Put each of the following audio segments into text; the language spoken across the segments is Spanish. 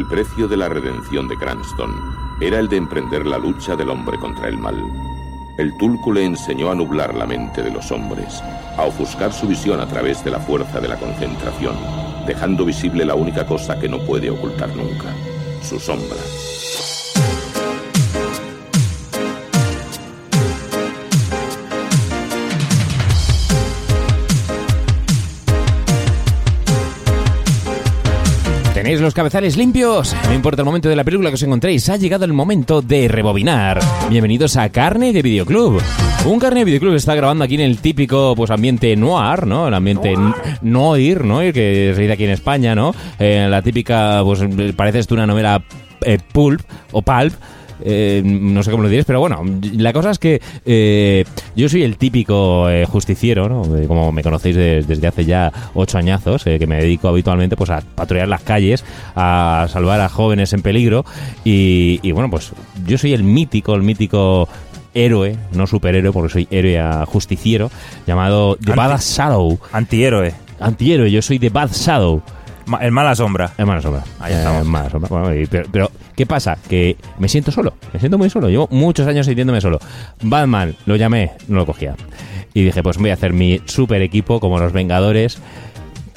El precio de la redención de Cranston era el de emprender la lucha del hombre contra el mal. El Tulku le enseñó a nublar la mente de los hombres, a ofuscar su visión a través de la fuerza de la concentración, dejando visible la única cosa que no puede ocultar nunca, su sombra. ¿Tenéis los cabezales limpios? No importa el momento de la película que os encontréis, ha llegado el momento de rebobinar. Bienvenidos a Carne de Videoclub. Un Carne de Videoclub está grabando aquí en el típico pues ambiente noir, ¿no? El ambiente noir, ¿no? Que se dice aquí en España, ¿no? Eh, la típica, pues parece esto una novela eh, pulp o pulp. Eh, no sé cómo lo diréis, pero bueno, la cosa es que eh, yo soy el típico eh, justiciero, ¿no? Como me conocéis de- desde hace ya ocho añazos, que me dedico habitualmente pues a patrullar las calles, a salvar a jóvenes en peligro y, y, bueno, pues yo soy el mítico, el mítico héroe, no superhéroe, porque soy héroe a justiciero, llamado The Anti- Bad Shadow. Antihéroe. Antihéroe, yo soy The Bad Shadow. Ma- el mala sombra. Es mala sombra. Ahí estamos. Mala sombra. Bueno, y- pero, pero, ¿qué pasa? Que me siento solo. Me siento muy solo. Llevo muchos años sintiéndome solo. Batman, lo llamé, no lo cogía. Y dije, pues voy a hacer mi super equipo como los Vengadores.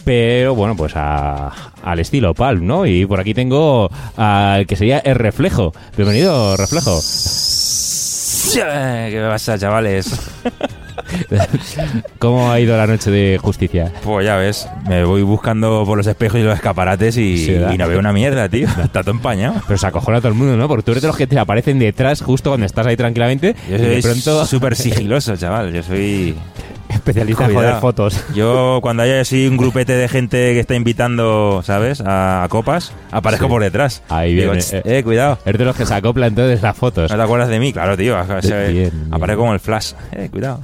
Pero bueno, pues a- al estilo Palm, ¿no? Y por aquí tengo al que sería el reflejo. Bienvenido, reflejo. ¿Qué pasa, chavales? ¿Cómo ha ido la noche de justicia? Pues ya ves, me voy buscando por los espejos y los escaparates y, Sí, ¿verdad? y no veo una mierda, tío. Está todo empañado. Pero se acojona a todo el mundo, ¿no? Porque tú eres de los que te aparecen detrás justo cuando estás ahí tranquilamente. Yo y de soy pronto súper sigiloso, chaval. Yo soy... especialista en joder fotos. Yo, cuando haya así un grupete de gente que está invitando, ¿sabes? A, a copas, aparezco Sí. por detrás. Ahí viene, "Ch, eh. eh, cuidado. Es de los que se acoplan entonces las fotos. ¿No te acuerdas de mí? Claro, tío. o sea, Bien, bien. Aparezco como el flash. Eh, cuidado.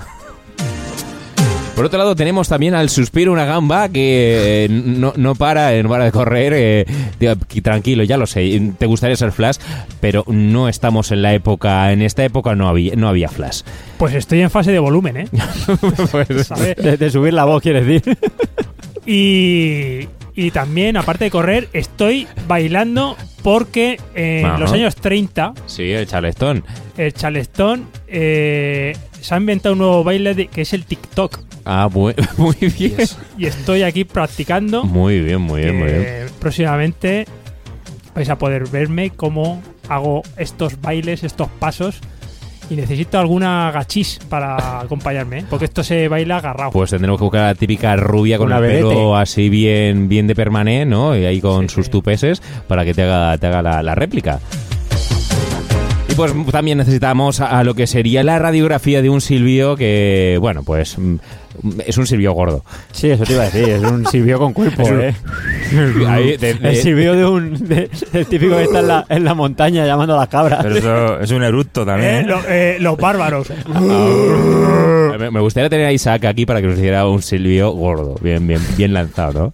Por otro lado, tenemos también al Suspiro, una gamba que eh, no, no para, eh, no para de correr. eh, digo, tranquilo, ya lo sé, te gustaría ser Flash, pero no estamos en la época, en esta época no había, no había Flash. Pues estoy en fase de volumen, ¿eh? ¿Sabes? de, de subir la voz, quieres decir. Y, y también, aparte de correr, estoy bailando porque en Ajá. los años 30 Sí, el charlestón. el Charleston eh, se ha inventado un nuevo baile de- que es el TikTok. Ah, bu- muy bien. Y estoy aquí practicando. Muy bien, muy bien, muy bien. Próximamente vais a poder verme cómo hago estos bailes, estos pasos. Y necesito alguna gachis para acompañarme, ¿eh? porque esto se baila agarrado. Pues tendremos que buscar a la típica rubia con el pelo así bien, bien de permané, ¿no? Y ahí con Sí, sus sí. tupeses para que te haga, te haga la, la réplica. Y pues también necesitamos a, a lo que sería la radiografía de un Silvio que, bueno, pues mm, es un Silvio gordo. Sí, eso te iba a decir, es un silbio con cuerpo, Es un- ¿eh? Ahí, de- de- El silbio de un... de- el típico que está en la, en la montaña llamando a las cabras. Pero eso es un eructo también. Eh, ¿eh? lo- eh, los bárbaros. me, me gustaría tener a Isaac aquí para que nos hiciera un Silvio gordo, bien, bien, bien lanzado, ¿no?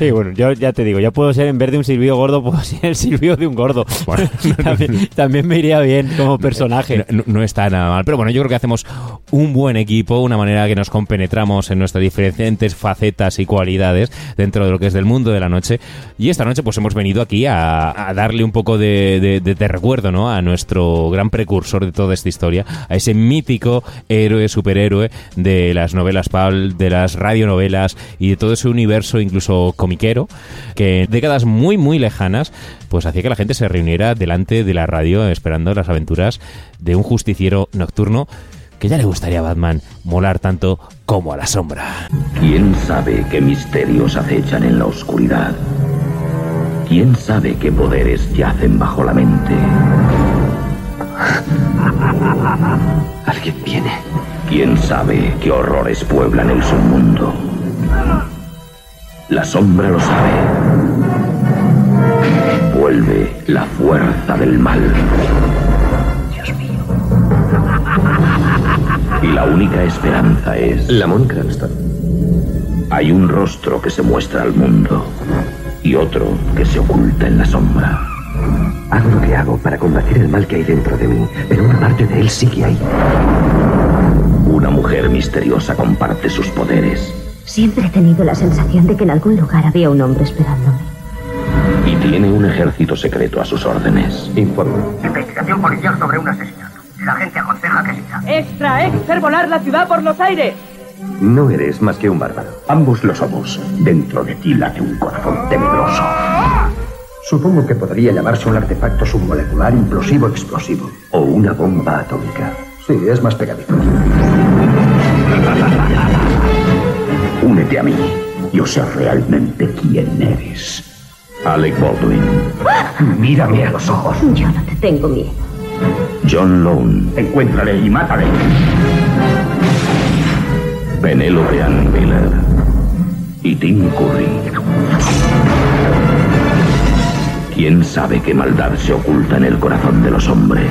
Sí, bueno, yo ya te digo, yo puedo ser, en vez de un silbio gordo, puedo ser el silbio de un gordo. Bueno, también, también me iría bien como personaje. No, no está nada mal, pero bueno, yo creo que hacemos un buen equipo, una manera que nos compenetramos en nuestras diferentes facetas y cualidades dentro de lo que es del mundo de la noche. Y esta noche pues hemos venido aquí a, a darle un poco de, de- de- de recuerdo ¿no? a nuestro gran precursor de toda esta historia, a ese mítico héroe, superhéroe de las novelas Paul, de las radionovelas y de todo ese universo incluso comiquero que en décadas muy, muy lejanas, pues hacía que la gente se reuniera delante de la radio esperando las aventuras de un justiciero nocturno que ya le gustaría a Batman molar tanto como a la sombra. ¿Quién sabe qué misterios acechan en la oscuridad? ¿Quién sabe qué poderes yacen bajo la mente? Alguien viene. ¿Quién sabe qué horrores pueblan el submundo? La sombra lo sabe. Vuelve la fuerza del mal. Dios mío. Y la única esperanza es... Lamont Cranston. Hay un rostro que se muestra al mundo y otro que se oculta en la sombra. Hago lo que hago para combatir el mal que hay dentro de mí, pero una parte de él sigue ahí. Una mujer misteriosa comparte sus poderes Siempre he tenido la sensación de que en algún lugar había un hombre esperándome. y tiene un ejército secreto a sus órdenes. Informe. Investigación policial sobre un asesinato. La gente aconseja que siga. ¡Extra! ¡Es hacer volar la ciudad por los aires! No eres más que un bárbaro. Ambos lo somos. Dentro de ti late un corazón tenebroso. Supongo que podría llamarse un artefacto submolecular implosivo explosivo. O una bomba atómica. Sí, es más pegadizo. A mí. Yo sé realmente quién eres. Alec Baldwin. Mírame a los ojos. Yo no te tengo miedo. John Lone. Encuéntrale y mátale. Penélope Ann Miller. Y Tim Curry. ¿Quién sabe qué maldad se oculta en el corazón de los hombres?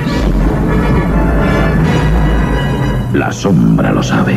La sombra lo sabe.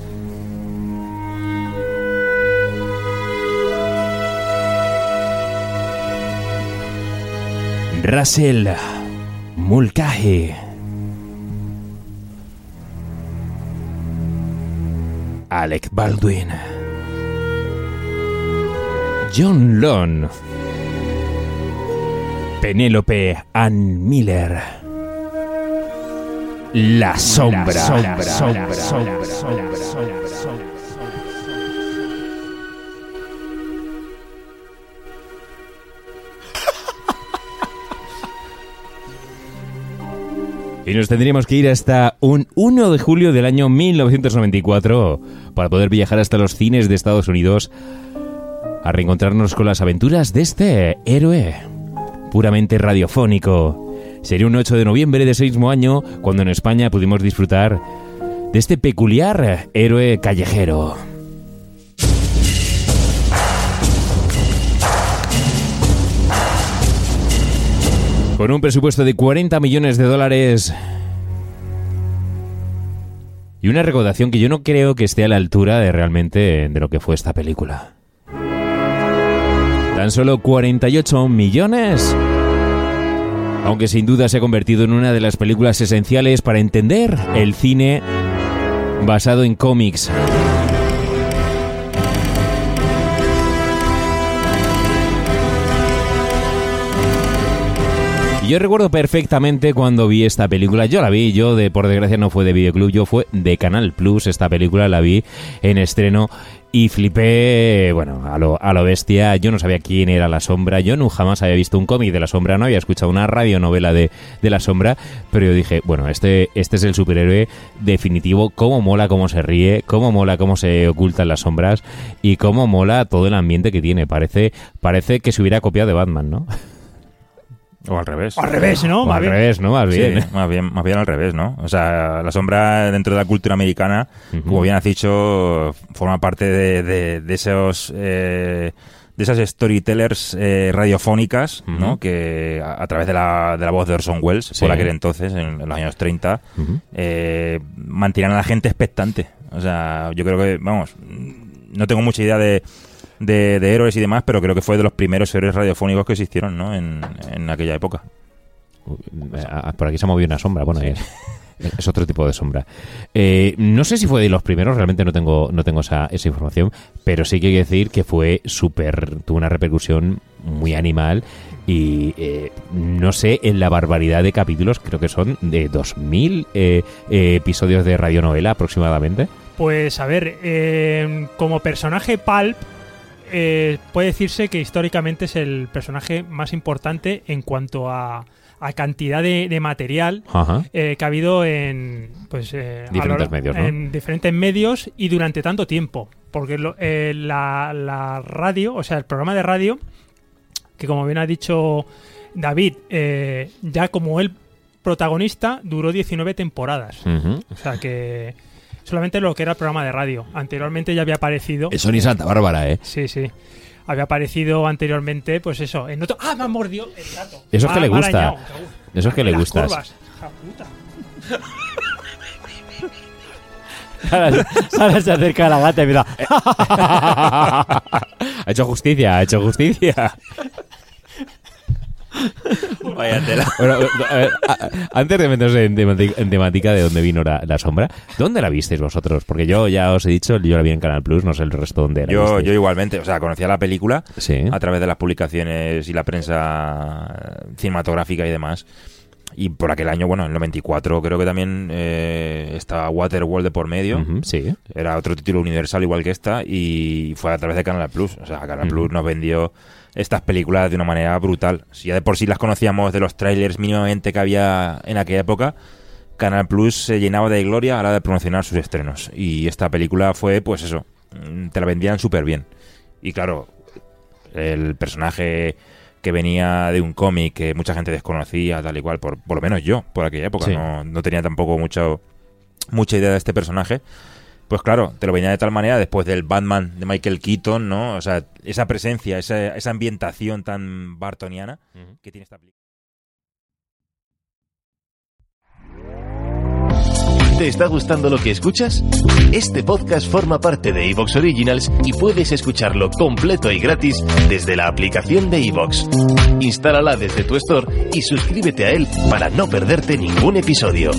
Russell Mulcahy. Alec Baldwin. John Lone. Penélope Ann Miller. La sombra. sombra, sombra, sombra, sombra, Y nos tendríamos que ir hasta un 1 de julio del año 1994 para poder viajar hasta los cines de Estados Unidos a reencontrarnos con las aventuras de este héroe puramente radiofónico. Sería un 8 de noviembre de ese mismo año cuando en España pudimos disfrutar de este peculiar héroe callejero. Con un presupuesto de 40 millones de dólares y una recaudación que yo no creo que esté a la altura de realmente de lo que fue esta película. Tan solo 48 millones. Aunque sin duda se ha convertido en una de las películas esenciales para entender el cine basado en cómics. Yo recuerdo perfectamente cuando vi esta película. Yo la vi, yo de por desgracia no fue de videoclub, yo fue de Canal Plus. Esta película la vi en estreno y flipé, bueno, a lo, a lo bestia. Yo no sabía quién era La Sombra. Yo no jamás había visto un cómic de La Sombra, no había escuchado una radionovela de, de La Sombra. Pero yo dije, bueno, este, este es el superhéroe definitivo. Cómo mola, cómo se ríe, cómo mola, cómo se ocultan las sombras y cómo mola todo el ambiente que tiene. Parece, parece que se hubiera copiado de Batman, ¿no? O al revés. O al revés, ¿no? O Más al bien. revés, ¿no? Más bien. más bien, más bien al revés, ¿no? O sea, la sombra dentro de la cultura americana, como bien has dicho, forma parte de, de- de esos eh, de esas storytellers eh, radiofónicas, ¿no? Que a, a través de la, de la voz de Orson Welles, Sí. por aquel entonces, en, en los años 30, eh, mantenían a la gente expectante. O sea, yo creo que, vamos, no tengo mucha idea de, de, de héroes y demás, pero creo que fue de los primeros héroes radiofónicos que existieron, ¿no? En, en aquella época. Ah, Por aquí se ha movido una sombra. Bueno, es, es otro tipo de sombra. Eh, no sé si fue de los primeros, realmente no tengo, no tengo esa, esa información, pero sí que hay que decir que fue súper, tuvo una repercusión muy animal y eh, no sé, en la barbaridad de capítulos, creo que son de 2000 eh, eh, episodios de radionovela aproximadamente. Pues a ver, eh, como personaje Pulp, eh, puede decirse que históricamente es el personaje más importante en cuanto a, a cantidad de, de material eh, que ha habido en pues eh, Diferentes lo- medios, ¿no? en diferentes medios y durante tanto tiempo. Porque lo- la, la radio o sea el programa de radio que como bien ha dicho David ya como el protagonista duró 19 temporadas. O sea que solamente lo que era el programa de radio anteriormente ya había aparecido Eso ni Santa Bárbara, ¿eh? sí sí había aparecido anteriormente pues eso en otro ¡ah me ha mordido el gato Eso es que ha- le gusta. Eso es que le puta. Ahora, ahora se acerca la gata y mira. ha hecho justicia, ha hecho justicia. Vaya tela. Bueno, a ver, a- antes de meternos en, temática de dónde vino la, la sombra, ¿dónde la visteis vosotros? Porque yo ya os he dicho, yo la vi en Canal Plus, no sé el resto dónde la Yo, visteis. yo igualmente, o sea, conocía la película Sí. a través de las publicaciones y la prensa cinematográfica y demás. Y por aquel año, bueno, en el 94 creo que también eh, estaba Waterworld de por medio. Sí. Era otro título universal igual que esta y fue a través de Canal Plus. O sea, Canal. Plus nos vendió estas películas de una manera brutal. Si ya de por sí las conocíamos de los trailers mínimamente que había en aquella época, Canal Plus se llenaba de gloria a la hora de promocionar sus estrenos. Y esta película fue, pues eso, mm, te la vendían súper bien. Y claro, el personaje que venía de un cómic que mucha gente desconocía, tal y cual, por, por lo menos yo, por aquella época, Sí. no, no tenía tampoco mucho, mucha idea de este personaje. Pues claro, te lo venía de tal manera después del Batman de Michael Keaton, ¿no? O sea, esa presencia, esa, esa ambientación tan bartoniana que tiene esta película. ¿Te está gustando lo que escuchas? Este podcast forma parte de Evox Originals y puedes escucharlo completo y gratis desde la aplicación de Evox. Instálala desde tu store y suscríbete a él para no perderte ningún episodio.